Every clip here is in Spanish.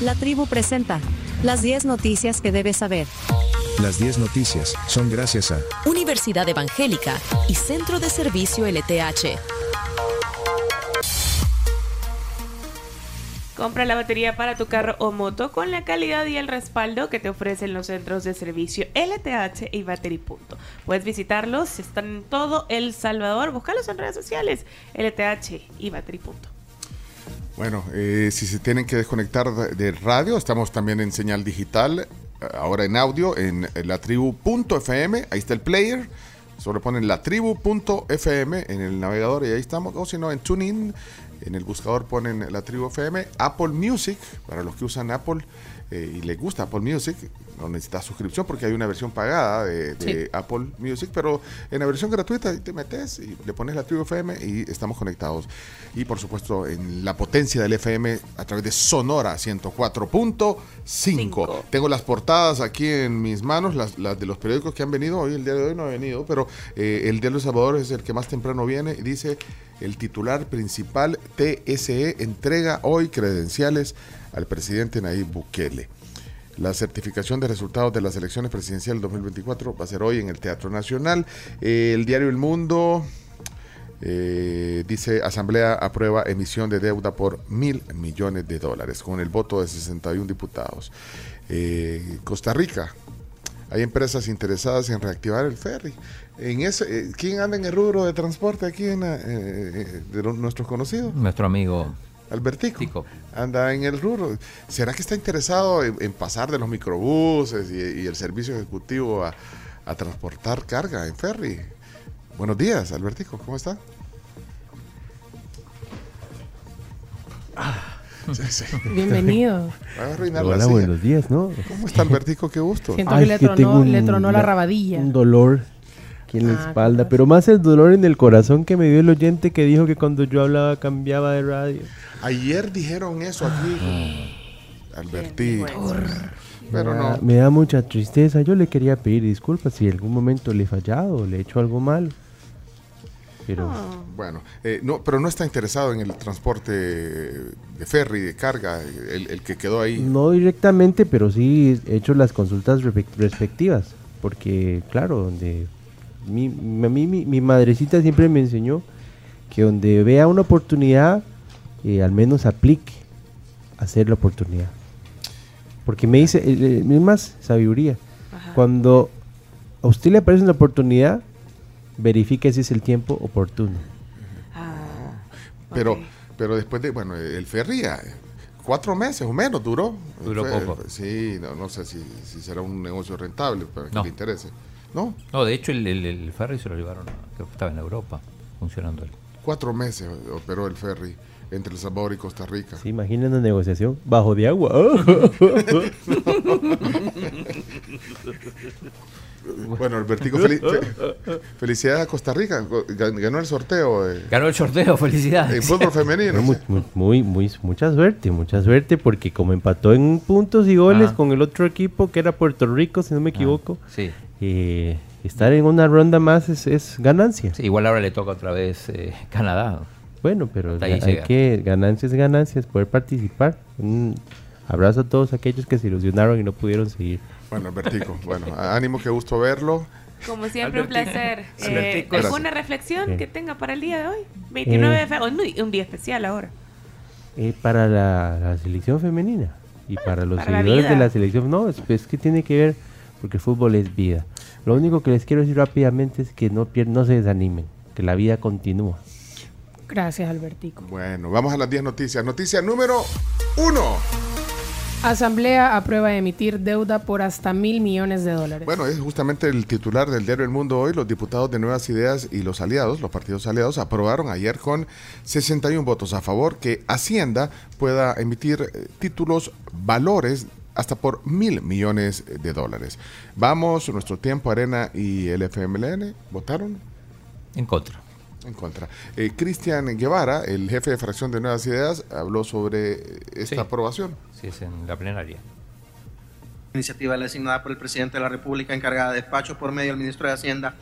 La tribu presenta las 10 noticias que debes saber. Las 10 noticias son gracias a Universidad Evangélica y Centro de Servicio LTH. Compra la batería para tu carro o moto con la calidad y el respaldo que te ofrecen los centros de servicio LTH y Battery Punto. Puedes visitarlos, están en todo El Salvador. Búscalos en redes sociales, LTH y Battery Punto. Bueno, eh, si se tienen que desconectar de, radio, estamos también en señal digital, eh, ahora en audio, en, la tribu.fm, ahí está el player. Solo ponen la tribu.fm en el navegador y ahí estamos. O si no, en TuneIn, en el buscador ponen la tribu FM. Apple Music, para los que usan Apple eh, y les gusta Apple Music, no necesitas suscripción porque hay una versión pagada de, de Sí. Apple Music, pero en la versión gratuita te metes y le pones la tribu FM y estamos conectados. Y por supuesto en la potencia del FM a través de Sonora 104.5. Cinco. Tengo las portadas aquí en mis manos, las, las de los periódicos que han venido. Hoy, el día de hoy no ha venido, pero eh, el Diario El Salvador es el que más temprano viene y dice el titular principal TSE entrega hoy credenciales al presidente Nayib Bukele. La certificación de resultados de las elecciones presidenciales 2024 va a ser hoy en el Teatro Nacional. Eh, el diario El Mundo eh, dice, Asamblea aprueba emisión de deuda por mil millones de dólares con el voto de 61 diputados. Eh, Costa Rica, hay empresas interesadas en reactivar el ferry. En ese, eh, ¿Quién anda en el rubro de transporte aquí en, eh, eh, de los- nuestros conocidos? Nuestro amigo Albertico. Tico. Anda en el rubro. ¿Será que está interesado en, en pasar de los microbuses y, y el servicio ejecutivo a, a transportar carga en ferry? Buenos días, Albertico, ¿cómo está? Sí, sí. Bienvenido. Va a arruinar la Hola, silla. buenos días, ¿no? ¿Cómo está Albertico? Qué gusto. Siento que le que tronó- tengo le tronó la rabadilla. Un dolor aquí en la Ah, espalda, pero más el dolor en el corazón que me dio el oyente que dijo que cuando yo hablaba cambiaba de radio. Ayer dijeron eso aquí. Albertico. Pero me, da, no. me da mucha tristeza. Yo le quería pedir disculpas si en algún momento le he fallado, le he hecho algo mal. Pero Bueno, eh, no, pero no está interesado en el transporte de ferry, de carga, el, el que quedó ahí. no directamente, pero sí he hecho las consultas respe- respectivas. Porque, claro, donde mi, mi- a mí mi, mi madrecita siempre me enseñó que donde vea una oportunidad, eh, al menos aplique a hacer la oportunidad. Porque me dice, eh, eh, es más sabiduría. Ajá. Cuando a usted le aparece una oportunidad, verifique si es el tiempo oportuno. Ah, Pero, pero después de, bueno, el ferry, eh, cuatro meses o menos duró. Duró Fue- poco. Sí, no, no sé si, si será un negocio rentable para que No. le interese. ¿No? No, de hecho el, el, el ferry se lo llevaron, a- creo que estaba en Europa funcionando él. Cuatro meses operó el ferry entre El Salvador y Costa Rica. ¿Se imaginan una negociación bajo de agua? Bueno, Albertico, feli- fe- felicidades a Costa Rica. Gan- Ganó el sorteo eh, Ganó el sorteo, en felicidades. fútbol femenino. muy, muy, muy, muy- mucha suerte, mucha suerte, porque como empató en puntos y goles Ah. con el otro equipo que era Puerto Rico, si no me equivoco, Sí. eh, estar en una ronda más es, es ganancia. Sí, igual ahora le toca otra vez eh, Canadá. Bueno, pero Hasta hay llega. que, ganancias, ganancias, poder participar. Un abrazo a todos aquellos que se ilusionaron y no pudieron seguir. Bueno, Albertico, bueno, ánimo, qué gusto verlo. Como siempre, un placer. Eh. ¿Alguna reflexión Sí. que tenga para el día de hoy? 29 Eh. de febrero. Un día especial ahora. Eh, para la, la selección femenina y para los para la seguidores de la selección, no, es, es que tiene que ver porque el fútbol es vida. Lo único que les quiero decir rápidamente es que no, pier- no se desanimen, que la vida continúa. Gracias, Albertico. Bueno, vamos a las 10 noticias. Noticia número uno. Asamblea aprueba emitir deuda por hasta mil millones de dólares. Bueno, es justamente el titular del diario El Mundo hoy. Los diputados de Nuevas Ideas y los aliados, los partidos aliados, aprobaron ayer con 61 votos a favor que Hacienda pueda emitir eh, títulos valores hasta por mil millones de dólares. Vamos, nuestro tiempo, Arena y el FMLN votaron En contra. en contra. Eh, Cristian Guevara, el jefe de fracción de Nuevas Ideas, habló sobre eh, esta Sí. aprobación. Sí, es en la plenaria. Iniciativa designada por el presidente de la República encargada de despacho por medio del ministro de Hacienda.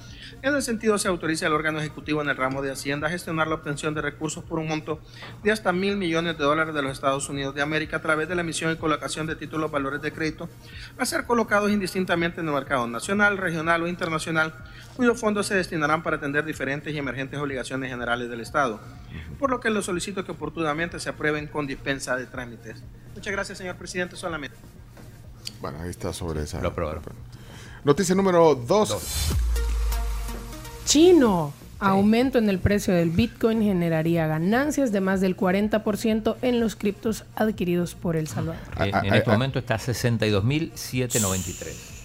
En el sentido, se autoriza al órgano ejecutivo en el ramo de Hacienda a gestionar la obtención de recursos por un monto de hasta mil millones de dólares de los Estados Unidos de América a través de la emisión y colocación de títulos valores de crédito a ser colocados indistintamente en el mercado nacional, regional o internacional, cuyos fondos se destinarán para atender diferentes y emergentes obligaciones generales del Estado. Por lo que les solicito que oportunamente se aprueben con dispensa de trámites. Muchas gracias, señor presidente. Solamente. Bueno, ahí está sobre esa. Lo aprobaron. Noticia número 2. Chino. Aumento en el precio del Bitcoin generaría ganancias de más del 40% en los criptos adquiridos por El Salvador. En, en este momento está a 62.793.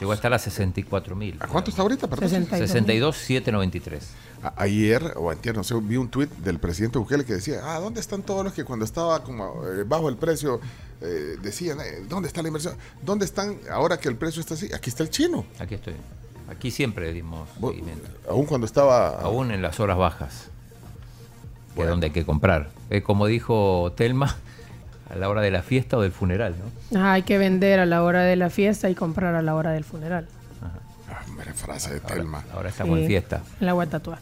Llegó a estar a 64.000. ¿A cuánto está ahorita? Perdón. 62.793. A- Ayer o antier, no sé, vi un tuit del presidente Bukele que decía, ah, ¿dónde están todos los que cuando estaba como eh, bajo el precio eh, decían, eh, ¿dónde está la inversión? ¿Dónde están ahora que el precio está así? Aquí está el chino. Aquí estoy. Aquí siempre dimos seguimiento. Aún cuando estaba... Aún en las horas bajas. Que es donde hay que comprar. Como dijo Telma, a la hora de la fiesta o del funeral, ¿no? Ah, hay que vender a la hora de la fiesta y comprar a la hora del funeral. Ah, hombre, frase de Telma. Ahora estamos en fiesta. En la voy a tatuar.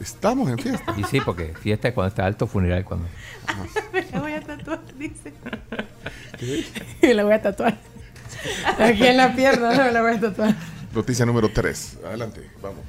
Estamos en fiesta. Y sí, porque fiesta es cuando está alto, funeral cuando... Me la voy a tatuar, dice. Y la voy a tatuar. Aquí en la pierna, no, la voy a tatuar. Noticia número 3. Adelante, vamos.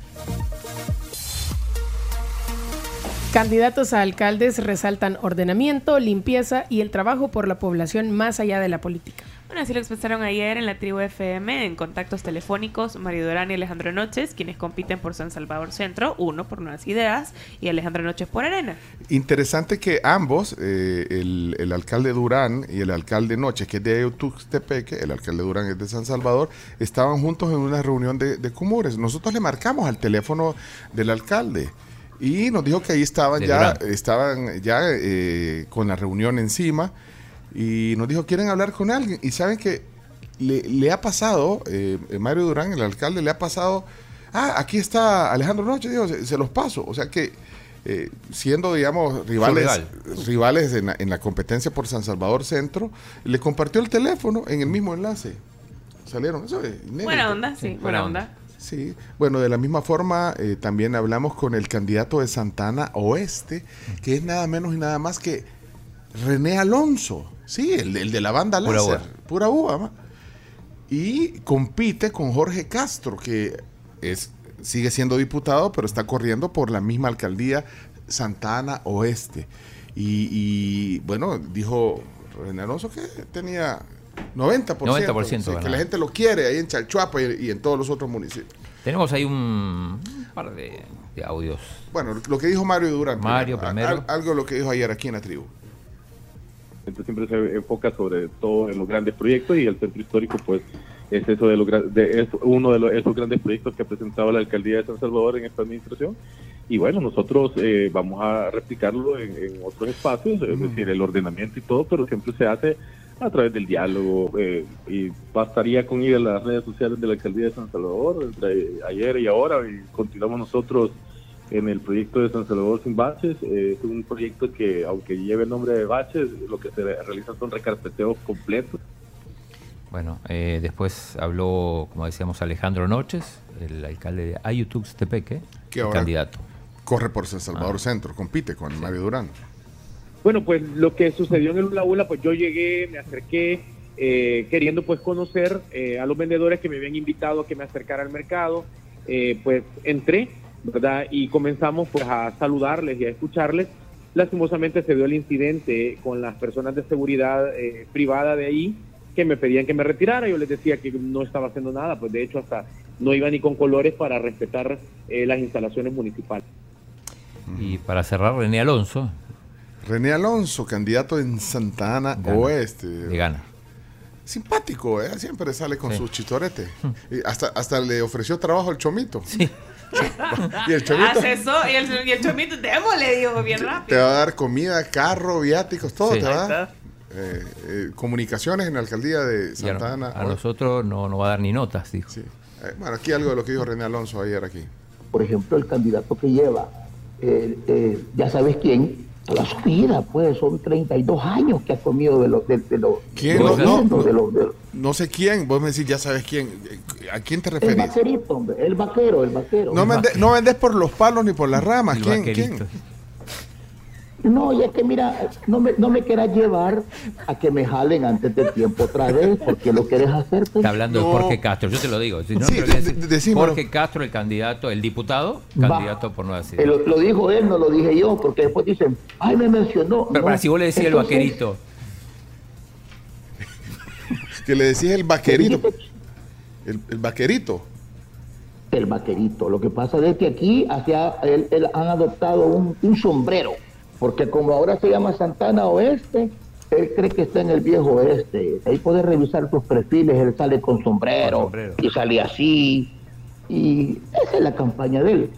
Candidatos a alcaldes resaltan ordenamiento, limpieza y el trabajo por la población más allá de la política. Bueno, así lo expresaron ayer en la tribu FM en contactos telefónicos Mario Durán y Alejandro Noches, quienes compiten por San Salvador Centro, uno por Nuevas Ideas y Alejandro Noches por Arena. Interesante que ambos, eh, el, el alcalde Durán y el alcalde Noche, que es de Tuxtepeque, el alcalde Durán es de San Salvador, estaban juntos en una reunión de, de Cumures. Nosotros le marcamos al teléfono del alcalde y nos dijo que ahí estaban ya, Durán. estaban ya eh, con la reunión encima y nos dijo, ¿quieren hablar con alguien? Y saben que le, le ha pasado, eh, Mario Durán, el alcalde, le ha pasado, ah, aquí está Alejandro Noche, digo, se, se los paso. O sea que eh, siendo, digamos, rivales, rival. rivales en la, en la competencia por San Salvador Centro, le compartió el teléfono en el mismo enlace. Salieron, eso es inédito. Buena onda, sí, Sí, buena buena onda. onda. Sí, bueno, de la misma forma eh, también hablamos con el candidato de Santana Oeste, que es nada menos y nada más que René Alonso, sí, el, de- el de la banda Pura láser, uva. pura uva, ma. y compite con Jorge Castro, que es sigue siendo diputado, pero está corriendo por la misma alcaldía Santana Oeste. Y, y, bueno, dijo René Alonso que tenía 90%, 90% sí, que la gente lo quiere ahí en Chalchuapa y, y en todos los otros municipios. Tenemos ahí un, un par de, de audios. Bueno, lo que dijo Mario Durán. Mario Al- primero. al- algo de lo que dijo ayer aquí en la tribu. Entonces siempre se enfoca sobre todo en los grandes proyectos y el centro histórico pues es eso de los de, es uno de los- esos grandes proyectos que ha presentado la alcaldía de San Salvador en esta administración y bueno nosotros eh, vamos a replicarlo en, en otros espacios es decir el ordenamiento y todo pero siempre se hace a través del diálogo eh, y bastaría con ir a las redes sociales de la alcaldía de San Salvador entre ayer y ahora y continuamos nosotros en el proyecto de San Salvador sin baches. eh, es un proyecto que, aunque lleve el nombre de baches, lo que se realizan son recarpeteos completos. Bueno, eh, después habló, como decíamos, Alejandro Noches, el alcalde de Ayutuxtepeque, Que el ahora candidato. corre por San Salvador Ah. Centro, compite con Mario Durán. Bueno, pues lo que sucedió en el Ula Ula, pues yo llegué, me acerqué, eh, queriendo pues conocer eh, a los vendedores que me habían invitado a que me acercara al mercado, eh, pues entré, ¿verdad? Y comenzamos pues a saludarles y a escucharles. Lastimosamente se dio el incidente con las personas de seguridad eh, privada de ahí que me pedían que me retirara. Yo les decía que no estaba haciendo nada, pues de hecho hasta no iba ni con colores para respetar eh, las instalaciones municipales. Y para cerrar, René Alonso, René Alonso, candidato en Santa Ana Gana. Oeste. le gana. Simpático, ¿eh? Siempre sale con Sí. sus chistoretes. Y hasta, hasta le ofreció trabajo al Chomito. y el Chomito eso y el, y el chomito, démosle, digo, bien te rápido. va a dar comida, carro, viáticos, todo Sí. te va a Ahí dar. Eh, eh, comunicaciones en la alcaldía de Santa Ana. a nosotros no, no va a dar ni notas, dijo. Sí. Eh, bueno, aquí algo de lo que dijo René Alonso ayer aquí. por ejemplo, el candidato que lleva, eh, eh, ya sabes quién, toda su vida, pues son 32 años que ha comido de los... De, de los ¿Quién? de No, no, guindos, de los- de los- no sé quién, vos me decís, ya sabes quién. ¿A quién te el referís? vaquerito, hombre, el vaquero, el vaquero. No, vende- no vendes por los palos ni por las ramas. El ¿Quién? vaquerito. ¿Quién? No, y es que mira, no me, no me quieras llevar a que me jalen antes de tiempo otra vez, porque lo quieres hacer. pues. Está hablando No. de Jorge Castro, yo te lo digo. Si no, Sí, de- decir. Jorge Castro, el candidato, el diputado, Va. candidato por Nueva Ideas. Lo, lo dijo él, no lo dije yo, porque después dicen, ay, me mencionó. Pero No, para si vos le decís el vaquerito, Que le decís el vaquerito. El, el vaquerito. El vaquerito. Lo que pasa es que aquí hacia él, él han adoptado un, un sombrero, porque como ahora se llama Santana Oeste, él cree que está en el viejo oeste. Ahí puedes revisar sus perfiles, él sale con sombrero, Con sombrero. y sale así. Y esa es la campaña de él.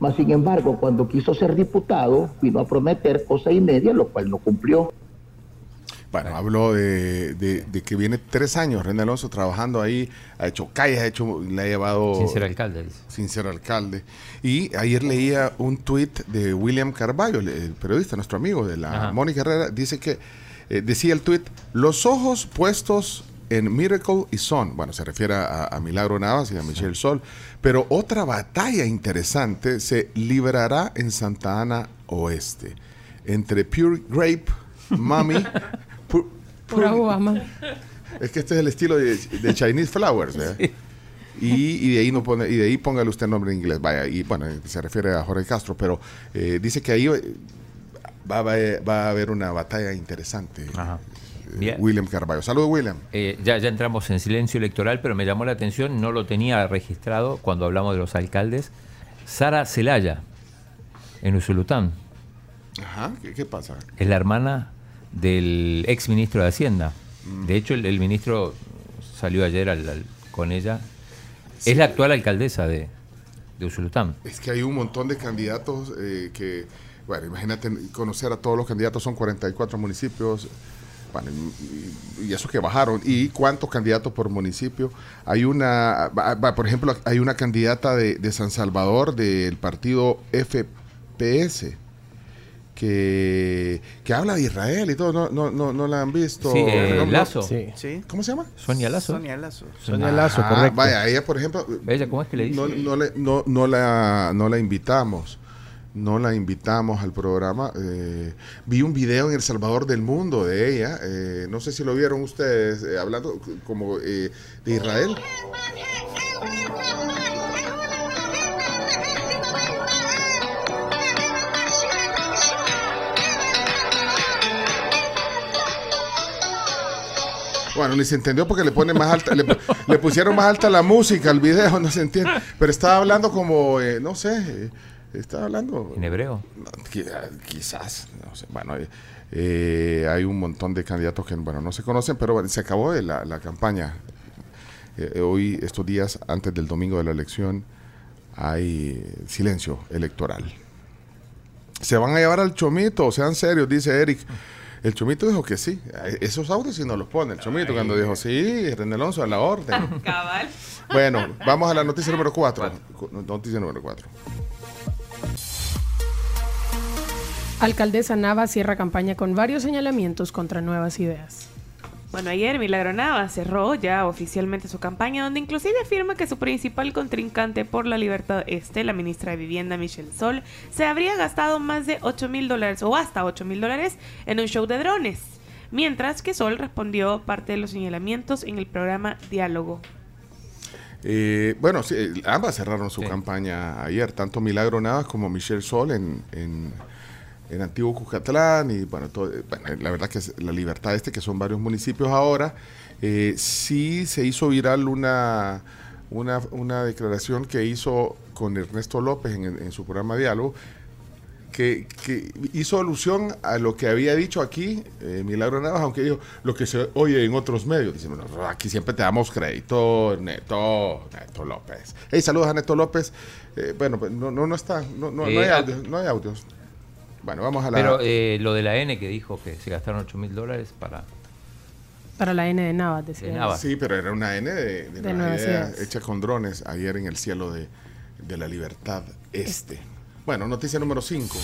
Mas, sin embargo, cuando quiso ser diputado, vino a prometer cosa y media, lo cual no cumplió. Bueno, habló de, de- de que viene tres años René Alonso trabajando ahí, ha hecho calles, ha hecho, le ha llevado sin ser alcalde. dice. sin ser alcalde. Y ayer leía un tuit de William Carballo, el, periodista, nuestro amigo de la Ajá. Mónica Herrera, dice que eh, decía el tuit, los ojos puestos en Miracle y Son, bueno, se refiere a, a Milagro Navas y a Michelle Sol, pero otra batalla interesante se librará en Santa Ana Oeste, entre Pure Grape, Mami, Pura Obama. es que este es el estilo de, de Chinese Flowers, ¿verdad? Y, y de ahí no pone, y de ahí póngale usted el nombre en inglés, vaya, y bueno, se refiere a Jorge Castro, pero eh, dice que ahí eh, va, a haber- va a haber una batalla interesante. Ajá. Eh, Bien. William Carballo. Saludos, William. Eh, ya, ya entramos en silencio electoral, pero me llamó la atención, no lo tenía registrado cuando hablamos de los alcaldes. Sara Celaya, en Usulután, Ajá, ¿qué, qué pasa? es la hermana del ex ministro de Hacienda. Mm. De hecho, el, el ministro salió ayer al- al- con ella. Es la actual alcaldesa de, de Usulután. Es que hay un montón de candidatos eh, que, bueno, imagínate conocer a todos los candidatos, son 44 municipios, bueno, y, y eso que bajaron. ¿Y cuántos candidatos por municipio? Hay una, por ejemplo, hay una candidata de, de San Salvador del partido FPS. Que, que habla de Israel y todo, no, no, no, no la han visto. Sí, eh. Lazo. Sí. Sí. ¿Cómo se llama? Sonia Lazo. Sonia Lazo. Sonia Lazo, Ah, correcto. Vaya, ella, por ejemplo, ¿Ella cómo es que le dice? no, no, le- no, no la, no la invitamos. No la invitamos al programa. Eh, vi un video en El Salvador del Mundo de ella. eh, no sé si lo vieron ustedes eh, hablando como eh, de Israel. Bueno, ni se entendió porque le pone más alta, le, le pusieron más alta la música al video, no se entiende. Pero estaba hablando como, eh, no sé, eh, estaba hablando. ¿En hebreo? No, quizás, no sé. Bueno, eh, eh, hay un montón de candidatos que, bueno, no se conocen, pero bueno, se acabó de la, la campaña. Hoy, estos días, antes del domingo de la elección, hay silencio electoral. Se van a llevar al chomito, sean serios, dice Eric. El chomito dijo que sí. Eh, Esos audios sí nos los pone. El chomito cuando dijo, sí, René Alonso, a la orden. Cabal. Bueno, vamos a la noticia número 4. Noticia número 4. Alcaldesa Nava cierra campaña con varios señalamientos contra nuevas ideas. Bueno, ayer Milagro Nava cerró ya oficialmente su campaña, donde inclusive afirma que su principal contrincante por la libertad este, la ministra de Vivienda Michelle Sol, se habría gastado más de 8 mil dólares o hasta 8 mil dólares en un show de drones. Mientras que Sol respondió parte de los señalamientos en el programa Diálogo. Eh, bueno, sí, eh, ambas cerraron su Sí. campaña ayer, tanto Milagro Navas como Michelle Sol en, en, en Antiguo Cucatlán y bueno, todo- eh, bueno, la verdad que es la libertad este, que son varios municipios ahora, eh, sí se hizo viral una, una, una declaración que hizo con Ernesto López en, en su programa Diálogo, que, que hizo alusión a lo que había dicho aquí eh, Milagro Navas, aunque dijo lo que se oye en otros medios. Dice, bueno, aquí siempre te damos crédito, Neto, Neto López. Hey, saludos a Neto López. Eh, bueno, pues no, no, no está, no, no, no Eh, hay ah. audios, no hay audios. Bueno, vamos a la... Pero eh, lo de la N que dijo que se gastaron 8 mil dólares para... Para la N de Navas, decía. De. Navas. Sí, pero era una N de, de, De Nueva Idea, hecha con drones ayer en el cielo de, de la libertad este. Bueno, noticia número 5.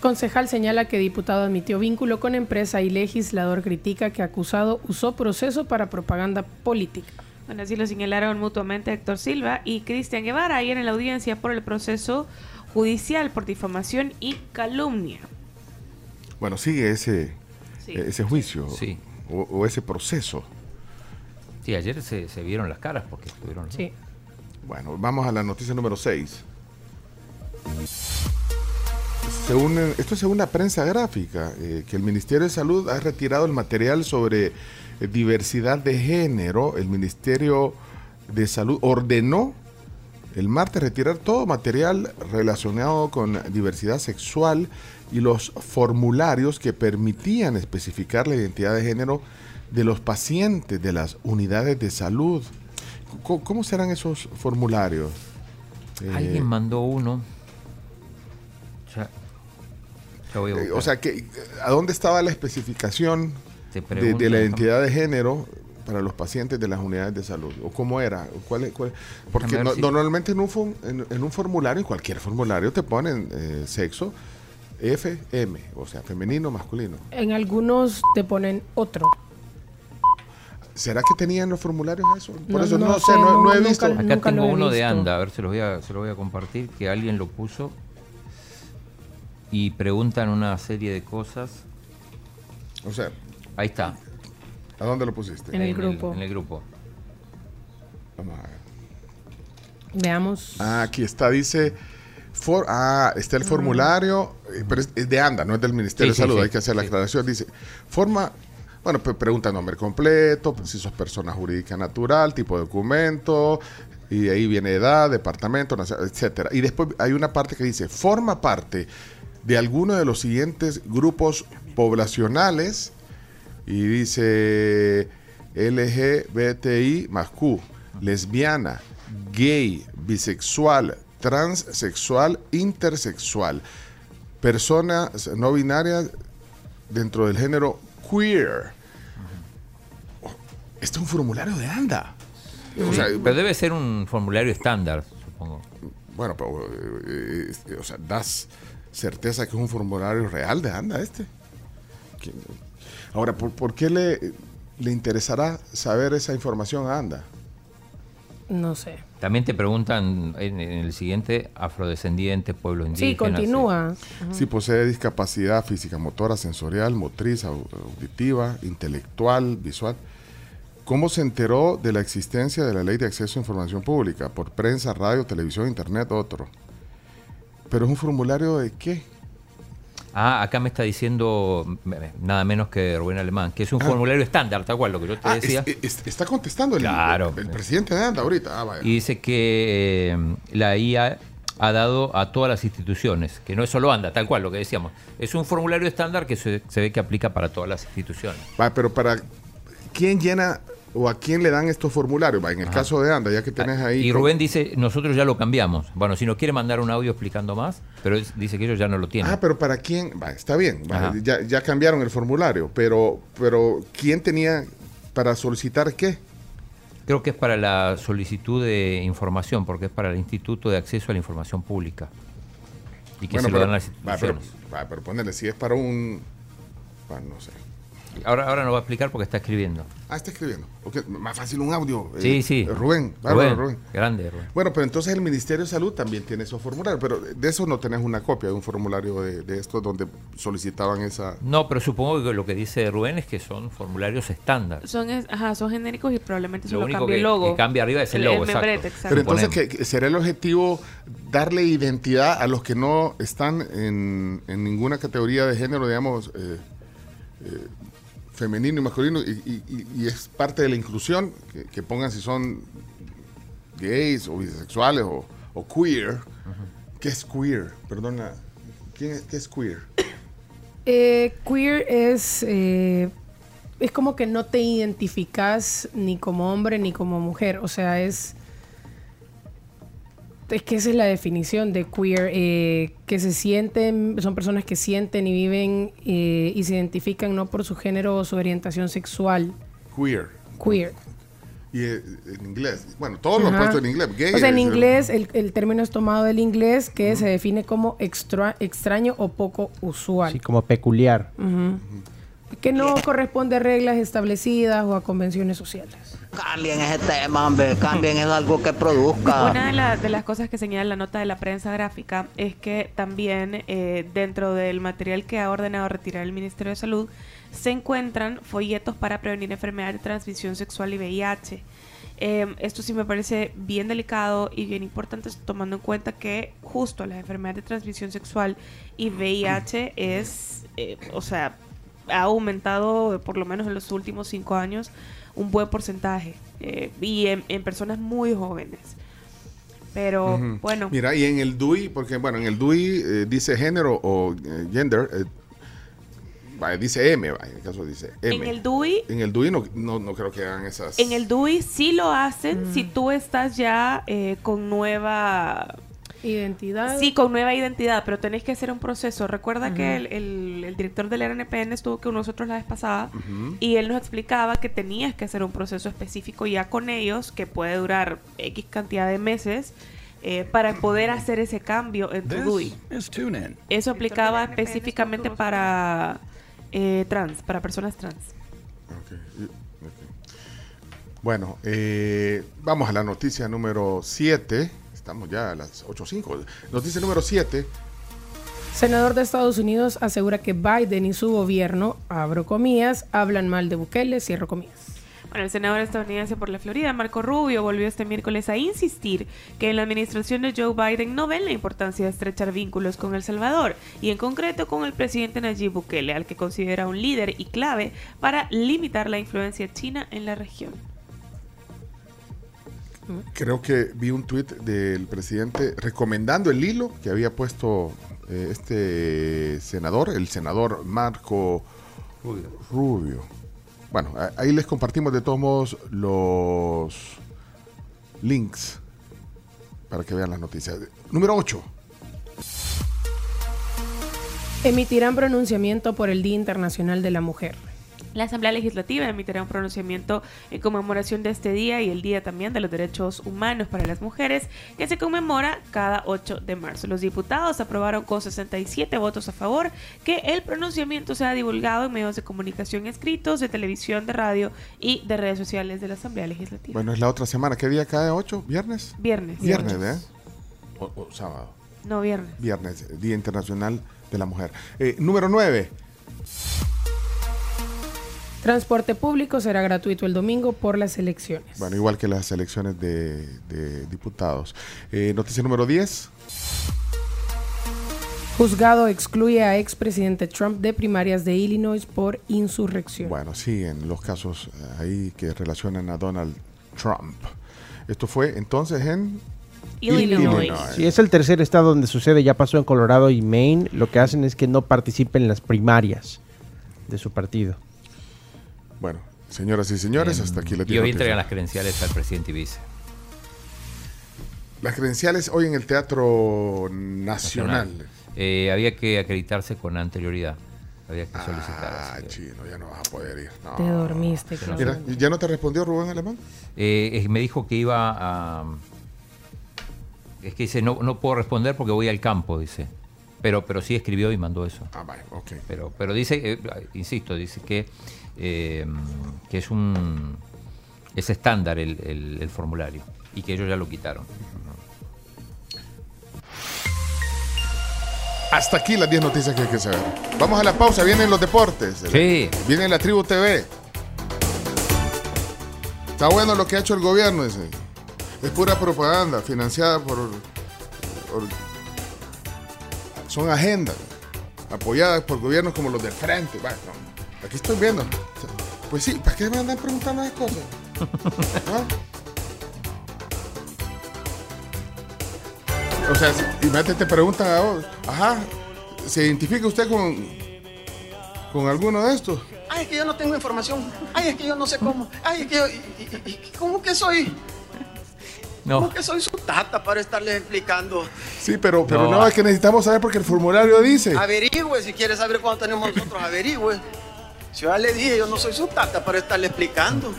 Concejal señala que diputado admitió vínculo con empresa y legislador critica que acusado usó proceso para propaganda política. Bueno, así lo señalaron mutuamente Héctor Silva y Cristian Guevara ayer en la audiencia por el proceso judicial por difamación y calumnia. Bueno, sigue ese, Sí. eh, ese juicio Sí. o, o ese proceso. Sí, ayer se, se vieron las caras porque estuvieron. Sí. Bueno, vamos a la noticia número 6. Según, esto es según la prensa gráfica, eh, que el Ministerio de Salud ha retirado el material sobre eh, diversidad de género. El Ministerio de Salud ordenó el martes retirar todo material relacionado con diversidad sexual y los formularios que permitían especificar la identidad de género de los pacientes de las unidades de salud. ¿Cómo, serán esos formularios? Eh, Alguien mandó uno. Ya, ya voy a eh, o sea, que, ¿a dónde estaba la especificación de, la identidad de género para los pacientes de las unidades de salud? ¿O cómo era? ¿O ¿Cuál, es- cuál- Porque no- si- normalmente en un, en, en un formulario, en cualquier formulario, te ponen eh, sexo FM, o sea, femenino, masculino. En algunos te ponen otro. ¿Será que tenían los formularios eso? Por No, eso no, no sé, no, no- no he nunca- visto. Acá nunca tengo uno de. ANDA, a ver, se lo voy a, se lo voy a compartir, que alguien lo puso y preguntan una serie de cosas. O sea, Ahí está. ¿A dónde lo pusiste? En el grupo. en el grupo. Vamos a ver. Veamos. Ah, aquí está, dice. for- ah, está el formulario, eh, pero es, es de ANDA, no es del Ministerio Sí, sí, de Salud, sí, hay que hacer la sí. aclaración. Dice, forma, bueno, pe- pregunta nombre completo, pues, si sos persona jurídica natural, tipo de documento, y ahí viene edad, departamento, etcétera. Y después hay una parte que dice, forma parte de alguno de los siguientes grupos poblacionales, y dice LGBTI más Q, lesbiana, gay, bisexual, transexual, intersexual, personas no binarias dentro del género queer. Este es un formulario de ANDA. O sea, Pero debe ser un formulario estándar, supongo. bueno, pero, eh, eh, o sea, das certeza que es un formulario real de ANDA este. Ahora, ¿por, por qué le, le interesará saber esa información a ANDA? No sé. También te preguntan en, en el siguiente, afrodescendiente, pueblo indígena. Sí, continúa. Si posee discapacidad física, motora, sensorial, motriz, au- auditiva, intelectual, visual. ¿Cómo se enteró de la existencia de la ley de acceso a información pública? Por prensa, radio, televisión, internet, otro. Pero es un formulario de qué? Ah, acá me está diciendo nada menos que Rubén Alemán, que es un Ah. formulario estándar, tal cual, lo que yo te Ah, decía. es- es- está contestando el, Claro. el, el presidente de ANDA ahorita. Ah, vaya. Y dice que eh, la IA ha dado a todas las instituciones, que no es solo ANDA, tal cual, lo que decíamos. Es un formulario estándar que se, se ve que aplica para todas las instituciones. Va, pero para quién llena o a quién le dan estos formularios. En el Ajá. caso de ANDA, ya que tenés ahí. Y Rubén dice, nosotros ya lo cambiamos. Bueno, si nos quiere mandar un audio explicando más, pero es- dice que ellos ya no lo tienen. Ah, pero para quién, va, está bien, ya, ya cambiaron el formulario, pero, pero ¿quién tenía para solicitar qué? Creo que es para la solicitud de información, porque es para el Instituto de Acceso a la Información Pública. Y que Bueno, se lo pero, dan a las va, pero, instituciones. va, pero ponerle, si es para un, no sé. Ahora, ahora nos va a explicar porque está escribiendo. Ah, está escribiendo. Ok, más fácil un audio. eh, Sí, sí. Rubén, bárbaro, Rubén, Rubén. grande, Rubén. Bueno, pero entonces el Ministerio de Salud también tiene esos formularios, pero de eso no tenés una copia de un formulario de, de estos donde solicitaban esa... No, pero supongo que lo que dice Rubén es que son formularios estándar. Son, es- ajá, son genéricos y probablemente Lo solo único que- el logo. que cambia arriba es el logo, exacto. membrete, exacto. Pero entonces. ¿qué, será el objetivo darle identidad a los que no están en, en ninguna categoría de género, digamos, eh, eh, femenino y masculino, y, y- y- es parte de la inclusión, que, que pongan si son gays o bisexuales o, o queer. ¿Qué es queer? Perdona. ¿Quién es, ¿Qué es queer? Eh, queer es, eh, es como que no te identificas ni como hombre ni como mujer. O sea, es. Es que esa es la definición de queer, eh, que se sienten, son personas que sienten y viven eh, y se identifican no por su género o su orientación sexual. Queer. Queer. Y eh, en inglés. Bueno, todo lo puesto en inglés. Gay o sea, en inglés el, el término es tomado del inglés que se define como extra- extraño o poco usual. Sí, como peculiar. Que no corresponde a reglas establecidas o a convenciones sociales. Cambien ese tema, hombre, cambien es algo que produzca. Una de, la- de las cosas que señala la nota de la prensa gráfica es que también eh, dentro del material que ha ordenado retirar el Ministerio de Salud se encuentran folletos para prevenir enfermedades de transmisión sexual y VIH. Eh, esto sí me parece bien delicado y bien importante tomando en cuenta que justo las enfermedades de transmisión sexual y VIH es, eh, o sea, ha aumentado por lo menos en los últimos cinco años un buen porcentaje eh, y en, en personas muy jóvenes. Pero bueno, Mira, y en el DUI, porque bueno, en el DUI eh, dice género o eh, gender, eh, vaya, dice M, vaya, en el caso dice M. en el DUI, En el DUI no, no, no creo que hagan esas. en el DUI sí lo hacen si tú estás ya eh, con nueva Identidad. Sí, con nueva identidad, pero tenés que hacer un proceso. Recuerda que el, el- el director del RNPN estuvo con nosotros la vez pasada y él nos explicaba que tenías que hacer un proceso específico ya con ellos, que puede durar X cantidad de meses, eh, para poder hacer ese cambio en tu DUI. Eso aplicaba específicamente para eh, trans, para personas trans. Ok, y- ok. Bueno, eh, vamos a la noticia número 7. Estamos ya a las 8.05. Noticia número 7. Senador de Estados Unidos asegura que Biden y su gobierno, abro comillas, hablan mal de Bukele, cierro comillas. Bueno, el senador estadounidense por la Florida, Marco Rubio, volvió este miércoles a insistir que en la administración de Joe Biden no ven la importancia de estrechar vínculos con El Salvador y en concreto con el presidente Nayib Bukele, al que considera un líder y clave para limitar la influencia china en la región. Creo que vi un tuit del presidente recomendando el hilo que había puesto eh, este senador, el senador Marco Rubio. Bueno, ahí les compartimos de todos modos los links para que vean las noticias. Número 8. Emitirán pronunciamiento por el Día Internacional de la Mujer. La Asamblea Legislativa emitirá un pronunciamiento en conmemoración de este día y el Día también de los Derechos Humanos para las Mujeres, que se conmemora cada 8 de marzo. Los diputados aprobaron con 67 votos a favor que el pronunciamiento sea divulgado en medios de comunicación escritos, de televisión, de radio y de redes sociales de la Asamblea Legislativa. Bueno, es la otra semana. ¿Qué día cae 8? ¿Viernes? Viernes. Viernes, ¿eh? O, o sábado. No, viernes. Viernes, Día Internacional de la Mujer. Eh, número 9. Transporte público será gratuito el domingo por las elecciones. Bueno, igual que las elecciones de, de diputados. Eh, noticia número 10. Juzgado excluye a expresidente Trump de primarias de Illinois por insurrección. Bueno, siguen los casos eh, ahí que relacionan a Donald Trump. Esto fue entonces en Illinois. Sí, es el tercer estado donde sucede, ya pasó en Colorado y Maine. Lo que hacen es que no participen en las primarias de su partido. Bueno, señoras y señores, hasta aquí les Y hoy entregan las credenciales al presidente y vice. Las credenciales hoy en el Teatro Nacional. Eh, había que acreditarse con anterioridad. Había que solicitar. Ah, chino, ya no vas a poder ir. No. Te dormiste, Mira, ¿ya no te respondió Rubén Alemán? Eh, eh, me dijo que iba a... Es que dice, no, no puedo responder porque voy al campo, dice. Pero, pero sí escribió y mandó eso. Ah, vale, ok. Pero, pero dice, eh, insisto, dice que, eh, que es un es estándar el, el- el formulario y que ellos ya lo quitaron. Hasta aquí las 10 noticias que hay que saber. Vamos a la pausa, vienen los deportes. Sí. Viene la Tribu TV. Está bueno lo que ha hecho el gobierno, dice. Es pura propaganda, financiada por... por- son agendas, apoyadas por gobiernos como los del frente. Bueno, aquí estoy viendo. Pues sí, ¿para qué me andan preguntando esas cosas? ¿Ah? O sea, si- imagínate, te preguntan a vos, ajá, ¿se identifica usted con, con alguno de estos? Ay, es que yo no tengo información. Ay, es que yo no sé cómo. Ay, es que yo. y- y- y- ¿Cómo que soy? No. ¿Cómo que soy su tata para estarles explicando? Sí, pero, pero no. No. es que necesitamos saber porque el formulario dice. Averigüe, si quiere saber cuánto tenemos nosotros, averigüe. Si yo ya le dije, yo no soy su tata para estarle explicando.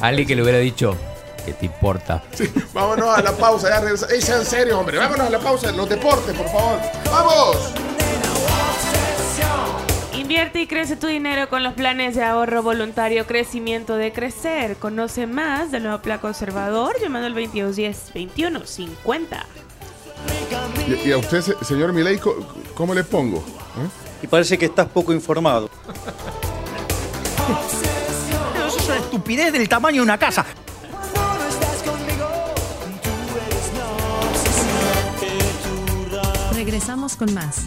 Alguien que le hubiera dicho, ¿qué te importa? Sí, vámonos a la pausa, ya regresa. Ey, sean serios, hombre. Vámonos a la pausa. Los deportes, por favor. ¡Vamos! Invierte y crece tu dinero con los planes de ahorro voluntario Crecimiento de Crecer. Conoce más del nuevo plan conservador llamando al 2210 2150. Y, y a usted, se- señor Milei, ¿cómo le pongo? ¿Eh? Y parece que estás poco informado. Eso es una estupidez del tamaño de una casa. Regresamos con más.